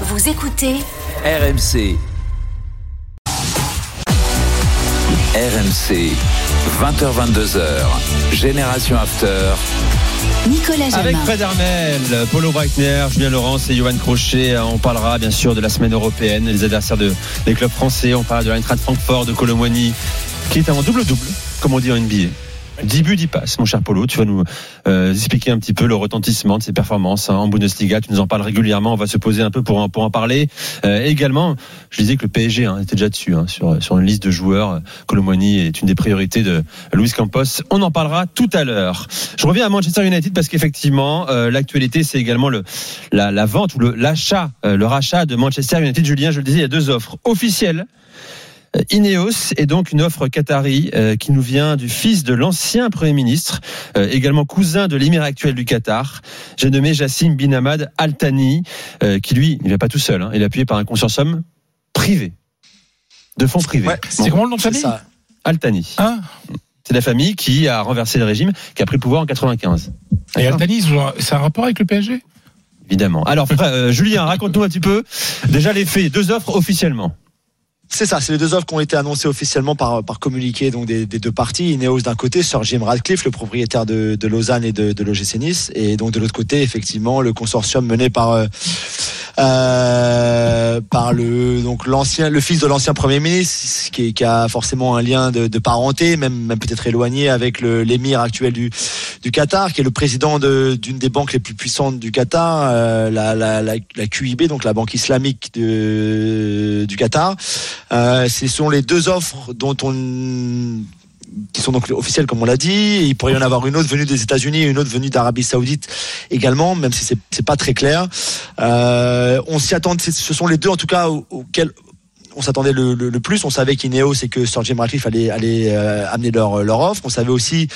Vous écoutez RMC. RMC. 20h22h. Génération After. Nicolas Jamin. Avec Fred Armel, Paulo Breitner, Julien Laurence et Johan Crochet, on parlera bien sûr de la semaine européenne, des adversaires de, des clubs français. On parlera de l'Eintracht Francfort, de Colomwani, qui est un double-double, comme on dit en NBA. 10 buts, 10 passes, mon cher Polo. Tu vas nous euh, expliquer un petit peu le retentissement de ses performances hein, en Bundesliga. Tu nous en parles régulièrement. On va se poser un peu pour, en- pour en parler. Euh, également, je disais que le PSG hein, était déjà dessus hein, sur, sur une liste de joueurs. Colomwani est une des priorités de Luis Campos. On en parlera tout à l'heure. Je reviens à Manchester United parce qu'effectivement, euh, l'actualité, c'est également le, la, la vente ou le- l'achat, euh, le rachat de Manchester United. Julien, je le disais, il y a deux offres officielles. Euh, Ineos est donc une offre qatari euh, qui nous vient du fils de l'ancien Premier ministre, euh, également cousin de l'émir actuel du Qatar. J'ai nommé Jassim Bin Hamad Al Thani, euh, qui lui, il ne vient pas tout seul, hein, il est appuyé par un consortium privé, de fonds privés. Ouais, c'est comment le nom de famille ça. Al Thani. Hein C'est la famille qui a renversé le régime, qui a pris le pouvoir en 95. Et Altani, ils ont- c'est un rapport avec le PSG Évidemment. Alors, euh, Julien, raconte-nous un petit peu déjà les faits, deux offres officiellement. C'est ça, c'est les deux offres qui ont été annoncées officiellement par, par communiqué donc des, des deux parties. Ineos d'un côté, Sir Jim Radcliffe, le propriétaire de, de Lausanne et de, de l'OGC Nice, et donc de l'autre côté, effectivement, le consortium mené par euh, euh, par le donc l'ancien le fils de l'ancien premier ministre qui, qui a forcément un lien de, de parenté même même peut-être éloigné avec l'émir actuel du du Qatar qui est le président de d'une des banques les plus puissantes du Qatar euh, la, la, la la QIB donc la banque islamique de, du Qatar. Euh, ce sont les deux offres dont on qui sont donc officielles comme on l'a dit. Il pourrait y en avoir une autre venue des États-Unis et une autre venue d'Arabie Saoudite également, même si c'est pas très clair. Euh, on s'y attend. Ce sont les deux en tout cas au- auxquels on s'attendait le, plus. On savait qu'Ineos et que Jim Ratcliffe allait, allait euh, amener leur, leur offre. On savait aussi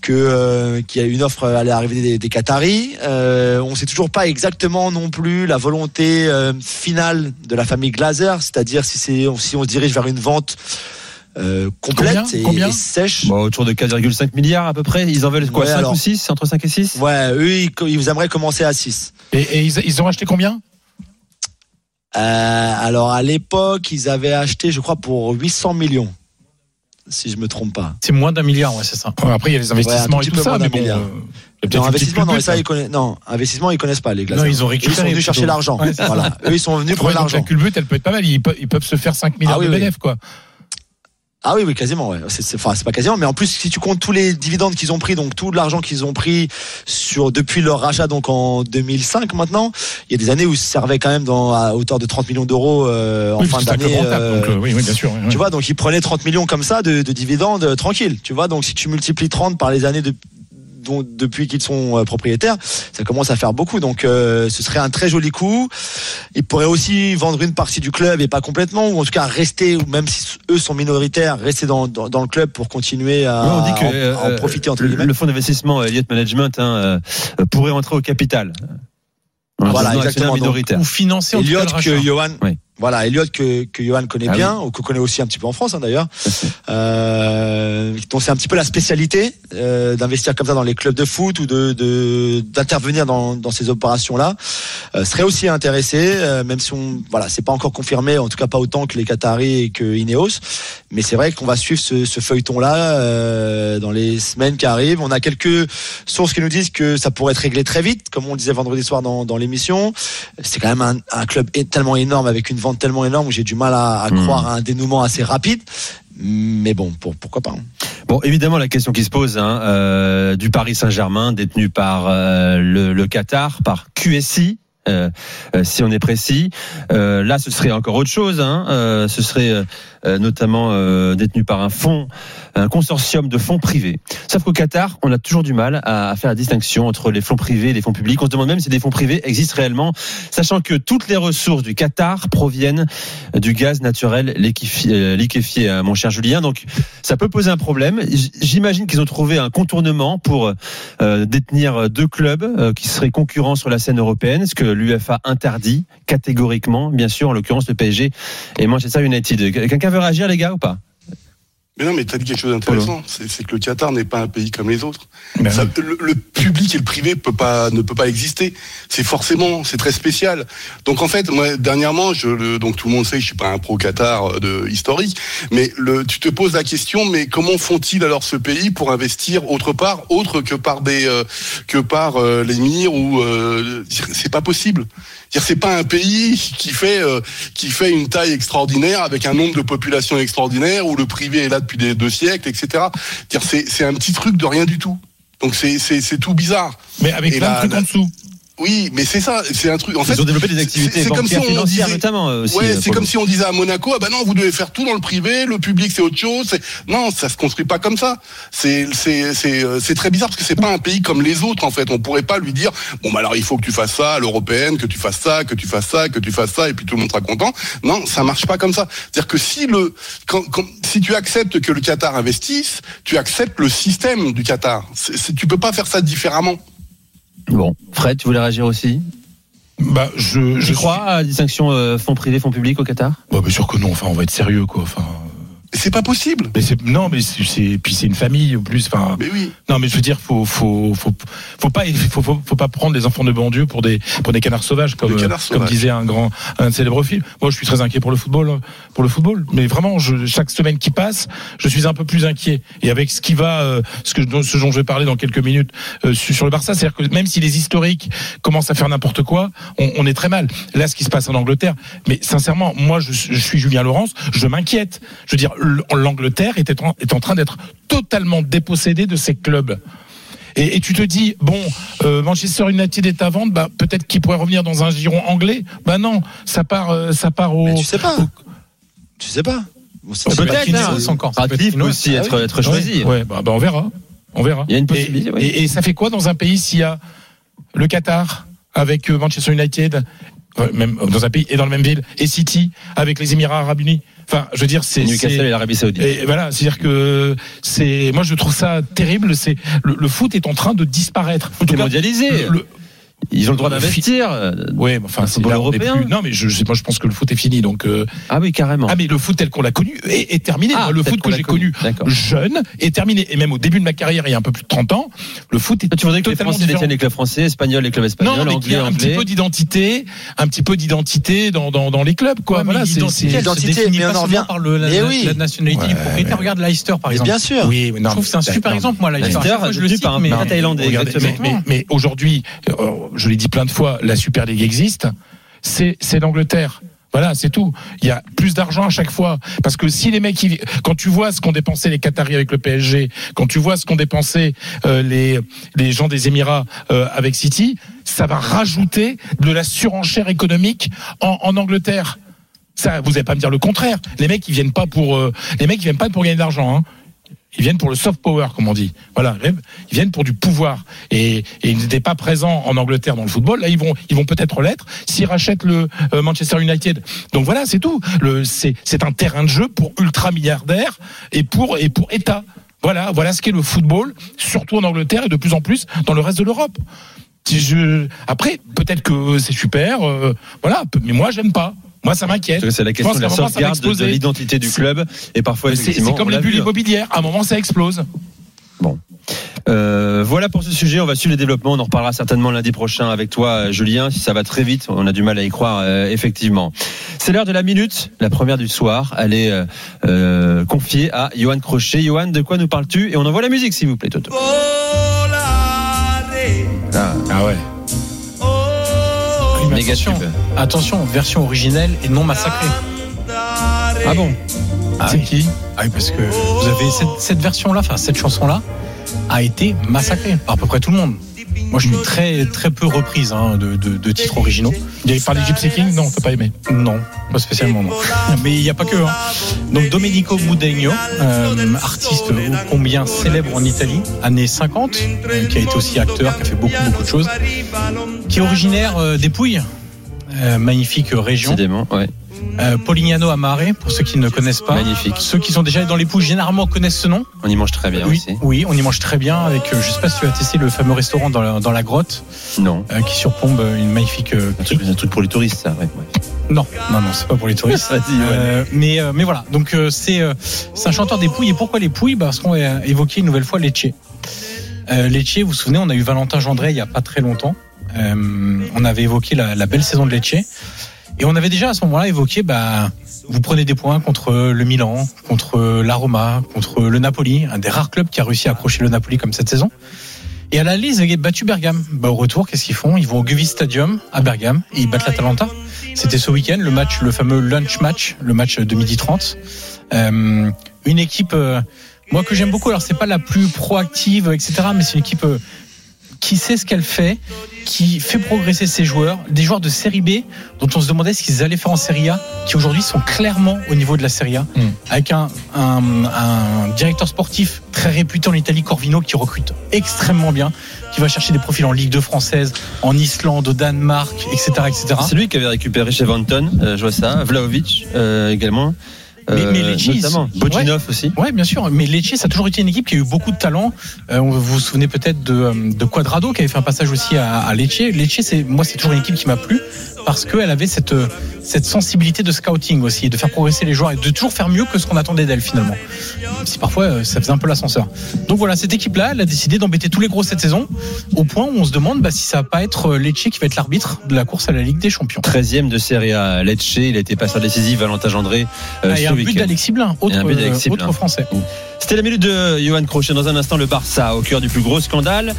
que euh, qu'il y a une offre allait arriver des, des Qataris. Euh, on sait toujours pas exactement non plus la volonté euh, finale de la famille Glazer, c'est-à-dire si c'est si on se dirige vers une vente euh, complète Combien et, Combien et sèche. Bon, autour de 4,5 milliards à peu près. Ils en veulent quoi Ouais, 5 alors. ou 6 Entre 5 et 6 Ouais, eux ils, ils aimeraient commencer à 6. Et, et ils, ils ont acheté combien? Euh, alors à l'époque, ils avaient acheté, je crois, pour 800 millions, si je me trompe pas. C'est moins d'un milliard, ouais, c'est ça. Ouais, Après, il y a les investissements un tout et petit tout peu ça, moins mais d'un bon. milliard. euh, Non, investissement, non, ça, ils connaissent, non, investissement, ils connaissent pas les Glazers. Non, ils ont Eux, ils sont récupéré. venus chercher l'argent. Ouais, voilà. Eux, ils sont venus pour Ouais, donc l'argent. La culbute, elle peut être pas mal. Ils peuvent, ils peuvent se faire 5 milliards Ah oui, de oui. bénéfices, quoi. Ah oui, oui, quasiment. Ouais. C'est, c'est- enfin, c'est pas quasiment, mais en plus, si tu comptes tous les dividendes qu'ils ont pris, donc tout l'argent qu'ils ont pris sur depuis leur rachat, donc en 2005 maintenant, il y a des années où ils se servaient quand même dans à hauteur de 30 millions d'euros euh, en Oui, fin d'année. euh, donc, euh, oui, oui, bien sûr. Tu vois, donc ils prenaient 30 millions comme ça de, de dividendes euh, tranquilles. Tu vois, donc si tu multiplies 30 par les années de, dont- depuis qu'ils sont euh, propriétaires, ça commence à faire beaucoup. Donc euh, ce serait un très joli coup. Ils pourraient aussi vendre une partie du club et pas complètement, ou en tout cas rester, ou même si eux sont minoritaires, rester dans, dans, dans le club pour continuer à, Ouais, on dit que en- euh, à en, profiter entre le- guillemets. le fonds d'investissement Elliott Management hein, euh, pourrait entrer au capital. Voilà, exactement. Donc. Ou financer en tout cas Elliot le rachat. que Johan, Oui. Voilà, Elliot que, que Johan connaît Ah bien, ou que connaît aussi un petit peu en France hein, d'ailleurs. Euh, donc c'est un petit peu la spécialité euh, d'investir comme ça dans les clubs de foot ou de de- d'intervenir dans, dans ces opérations là. Euh, serait aussi intéressé, euh, même si on voilà c'est pas encore confirmé, en tout cas pas autant que les Qataris et que Ineos. Mais c'est vrai qu'on va suivre ce, ce feuilleton là dans les semaines qui arrivent. On a quelques sources qui nous disent que ça pourrait être réglé très vite, comme on le disait vendredi soir dans, dans l'émission. C'est quand même un, un club tellement énorme avec une vente tellement énorme où j'ai du mal à, à Mm. croire à un dénouement assez rapide. Mais bon, pour, pourquoi pas. hein. Bon, évidemment, la question qui se pose hein, euh, du Paris Saint-Germain, détenu par euh, le, le Qatar, par QSI. euh, si on est précis, là, ce serait encore autre chose. Hein, ce serait notamment euh, détenu par un fonds, un consortium de fonds privés. Sauf qu'au Qatar, on a toujours du mal à, faire la distinction entre les fonds privés et les fonds publics. On se demande même si des fonds privés existent réellement, sachant que toutes les ressources du Qatar proviennent du gaz naturel liquéfié, euh, liquéfié hein, mon cher Julien. Donc, ça peut poser un problème. J'imagine qu'ils ont trouvé un contournement pour euh, détenir deux clubs euh, qui seraient concurrents sur la scène européenne, ce que l'UFA interdit catégoriquement, bien sûr, en l'occurrence le PSG et Manchester United. Veut réagir, les gars, ou pas? Mais non, mais tu as dit quelque chose d'intéressant. C'est c'est que le Qatar n'est pas un pays comme les autres. Ben Ça- oui. le, le public et le privé peut pas, ne peut pas exister. C'est forcément, c'est très spécial. Donc en fait, moi, dernièrement, je, le- donc tout le monde sait que je suis pas un pro Qatar euh, de historique, mais le, tu te poses la question, mais comment font-ils alors ce pays pour investir autre part, autre que par des, euh, que par euh, l'émir ou euh, c'est pas possible. C'est pas un pays qui fait euh, qui fait une taille extraordinaire avec un nombre de population extraordinaire où le privé est là depuis des deux siècles, etc. C'est un petit truc de rien du tout. Donc c'est tout bizarre. Mais avec Et plein de trucs en dessous. Oui, mais c'est ça, c'est un truc. En fait, Ils ont développé des c'est- activités c'est comme si on disait- notamment euh, aussi. Ouais, euh, c'est comme si on disait à Monaco, ah bah non, vous devez faire tout dans le privé, le public c'est autre chose. Non, ça se construit pas comme ça. C'est c'est c'est euh, c'est très bizarre parce que c'est pas un pays comme les autres en fait. On pourrait pas lui dire bon bah alors il faut que tu fasses ça à l'européenne, que tu fasses ça, que tu fasses ça, que tu fasses ça et puis tout le monde sera content. Non, ça marche pas comme ça. C'est-à-dire que si le quand, quand- si tu acceptes que le Qatar investisse, tu acceptes le système du Qatar. C'est- tu peux pas faire ça différemment. Bon, Fred, tu voulais réagir aussi? Bah, je, je Tu crois à la distinction euh, fonds privés, fonds publics au Qatar? Bah, bien sûr que non. Enfin, on va être sérieux, quoi. Enfin. C'est pas possible. Mais c'est non, mais c'est puis c'est une famille en plus. Enfin, Mais oui. non, mais je veux dire, faut faut faut faut pas faut, faut, faut pas prendre les enfants de bon Dieu pour des pour des canards sauvages comme canards euh, comme disait un grand un célèbre film. Moi, je suis très inquiet pour le football pour le football. Mais vraiment, je, chaque semaine qui passe, je suis un peu plus inquiet. Et avec ce qui va, euh, ce que ce dont je vais parler dans quelques minutes euh, sur le Barça, c'est-à-dire que même si les historiques commencent à faire n'importe quoi, on, on est très mal. Là, ce qui se passe en Angleterre, mais sincèrement, moi, je, je suis Julien Laurence, je m'inquiète. Je veux dire, l'Angleterre est en, est en train d'être totalement dépossédée de ses clubs. Et, et tu te dis, bon, euh, Manchester United est à vendre, bah, peut-être qu'il pourrait revenir dans un giron anglais. Bah non, ça part, euh, ça part au. Mais tu sais pas. au- Tu sais pas. Peut-être, être hein. Encore. Ça peut être Radcliffe peut aussi Ah être, oui. être choisi. Ouais, ouais, bah, bah, on verra. On verra. Il y a une Et- possibilité, oui. Et, et ça fait quoi dans un pays s'il y a le Qatar avec euh, Manchester United, même dans un pays et dans la même ville, et City avec les Émirats Arabes Unis. Enfin, je veux dire, c'est Newcastle et l'Arabie Saoudite. Et voilà, c'est-à-dire que c'est, moi je trouve ça terrible. C'est le, le foot est en train de disparaître. C'est mondialisé. le- Ils ont le droit d'investir. ouais, mais enfin, Le c'est européen. plus- Non, mais je, je- moi je pense que le foot est fini. Donc, euh, Ah oui, carrément. ah mais le foot tel qu'on l'a connu est, est terminé. Ah, le foot que j'ai connu jeune est terminé. Et même au début de ma carrière, il y a un peu plus de 30 ans, le foot est Toi, tu voudrais que les Français détiennent les clubs français, espagnols, les clubs espagnols, Non, mais anglais, un petit peu d'identité, un petit peu d'identité dans, dans, dans les clubs, quoi. Ouais, voilà, c'est- l'identité, mais on en revient. par le, la, Mais la- oui. la nationalité du Ouais, propriétaire. mais- Regarde Leicester, par exemple. bien sûr. Oui, mais non, Je trouve que c'est un super exemple, moi, Leicester. Je le cite, mais- thaïlandais, mais aujourd'hui, euh, je l'ai dit plein de fois, la Super League existe. C'est l'Angleterre. Voilà, c'est tout. Il y a plus d'argent à chaque fois. Parce que si les mecs, ils- quand tu vois ce qu'ont dépensé les Qataris avec le PSG, quand tu vois ce qu'ont dépensé euh, les, les gens des Émirats euh, avec City, ça va rajouter de la surenchère économique en, en Angleterre. Ça, vous n'allez pas me dire le contraire. Les mecs, ils viennent pas pour, euh, les mecs, viennent pas pour gagner de l'argent. Hein. Ils viennent pour le soft power, comme on dit. Voilà, ils viennent pour du pouvoir. Et, ils n'étaient pas présents en Angleterre dans le football. Là, ils vont, ils vont peut-être l'être s'ils rachètent le euh, Manchester United. Donc voilà, c'est tout. C'est, un terrain de jeu pour ultra milliardaires et pour et pour État. Voilà, voilà ce qu'est le football, surtout en Angleterre et de plus en plus dans le reste de l'Europe. Après, peut-être que c'est super, euh, voilà, mais moi j'aime pas. Moi, ça m'inquiète. C'est la question de la sauvegarde de, l'identité du club. Et parfois, C'est, comme les l'a bulles immobilières. À un moment, ça explose. Euh, voilà pour ce sujet. On va suivre les développements. On en reparlera certainement lundi prochain avec toi, euh, Julien. Si ça va très vite, on a du mal à y croire, euh, effectivement. C'est l'heure de la minute, la première du soir. Elle est euh, confiée à Johan Crochet. Johan, de quoi nous parles-tu? Et on envoie la musique, s'il vous plaît, Toto. Ah, Ah ouais. Mais méga tube. Attention, version originelle et non massacrée. Ah bon Ah c'est oui. qui Ah oui, parce que vous avez cette, cette version-là, enfin cette chanson-là, a été massacrée par à peu près tout le monde. Moi, je suis très très peu reprise hein, de, de, de titres originaux. Il avait parlé Gypsy King Non, t'as pas aimé. Non, pas spécialement non. Mais il n'y a pas que. Hein. Donc Domenico Mudegno, euh, artiste ô combien célèbre en Italie, années 50, euh, qui a été aussi acteur, qui a fait beaucoup beaucoup de choses, qui est originaire euh, des Pouilles, euh, magnifique région. Ouais. Euh, Polignano Amare, pour ceux qui ne connaissent pas. Magnifique. Ceux qui sont déjà allés dans les Pouilles généralement connaissent ce nom. On y mange très bien oui, aussi. oui, on y mange très bien avec. euh, je sais pas si tu as testé le fameux restaurant dans la, dans la grotte Non. euh, qui surplombe une magnifique Un truc, un truc pour les touristes, ça. Ouais. Non, non, non, c'est pas pour les touristes. Euh, mais, mais voilà, donc c'est c'est un chanteur des Pouilles. Et pourquoi les Pouilles? Parce qu'on a évoqué une nouvelle fois Lecce. Euh, Lecce, vous vous souvenez, on a eu Valentin Gendré il y a pas très longtemps. Euh, on avait évoqué la, belle saison de Lecce. Et on avait déjà à ce moment-là évoqué, bah, vous prenez des points contre le Milan, contre la Roma, contre le Napoli, un des rares clubs qui a réussi à accrocher le Napoli comme cette saison. Et à la ils avaient battu Bergame. Bah, au retour, qu'est-ce qu'ils font? Ils vont au Guvis Stadium à Bergame et ils battent l'Atalanta. C'était ce week-end, le match, le fameux lunch match, le match de midi 30. Euh, une équipe, euh, moi que j'aime beaucoup. Alors c'est pas la plus proactive, etc. Mais c'est une équipe qui sait ce qu'elle fait, qui fait progresser ses joueurs, des joueurs de Série B dont on se demandait ce qu'ils allaient faire en Série A, qui aujourd'hui sont clairement au niveau de la Série A, Mm. avec un, un, un directeur sportif très réputé en Italie, Corvino, qui recrute extrêmement bien, qui va chercher des profils en Ligue 2 française, en Islande, au Danemark, etc., etc. C'est lui qui avait récupéré chez Vanton, euh, je vois ça, Vlaovic euh, également. Mais- mais Euh, Lecce, ils- Bodinov aussi. Ouais, bien sûr. Mais Lecce, ça a toujours été une équipe qui a eu beaucoup de talent. Euh, vous vous souvenez peut-être de, euh, de Quadrado qui avait fait un passage aussi à, à Lecce. Lecce, c'est moi, c'est toujours une équipe qui m'a plu parce qu'elle avait cette cette sensibilité de scouting aussi, de faire progresser les joueurs et de toujours faire mieux que ce qu'on attendait d'elle finalement. Même Si parfois ça faisait un peu l'ascenseur. Donc voilà, cette équipe-là, elle a décidé d'embêter tous les gros cette saison, au point où on se demande bah, si ça va pas être Lecce qui va être l'arbitre de la course à la Ligue des Champions. 13e de Serie A, Lecce, il a été passeur décisif, Valentin Gendré. euh, Ah, but d'Alexis Blin, autre, euh, Blin. autre français. C'était la minute de Johan Crochet. Dans un instant, le Barça au cœur du plus gros scandale.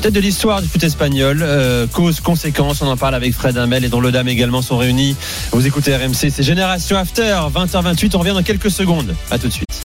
Peut-être de l'histoire du foot espagnol. Euh, cause, conséquence, on en parle avec Fred Hamel et dont le Dame également sont réunis. Vous écoutez RMC, c'est Génération After, 20h28. On revient dans quelques secondes. À tout de suite.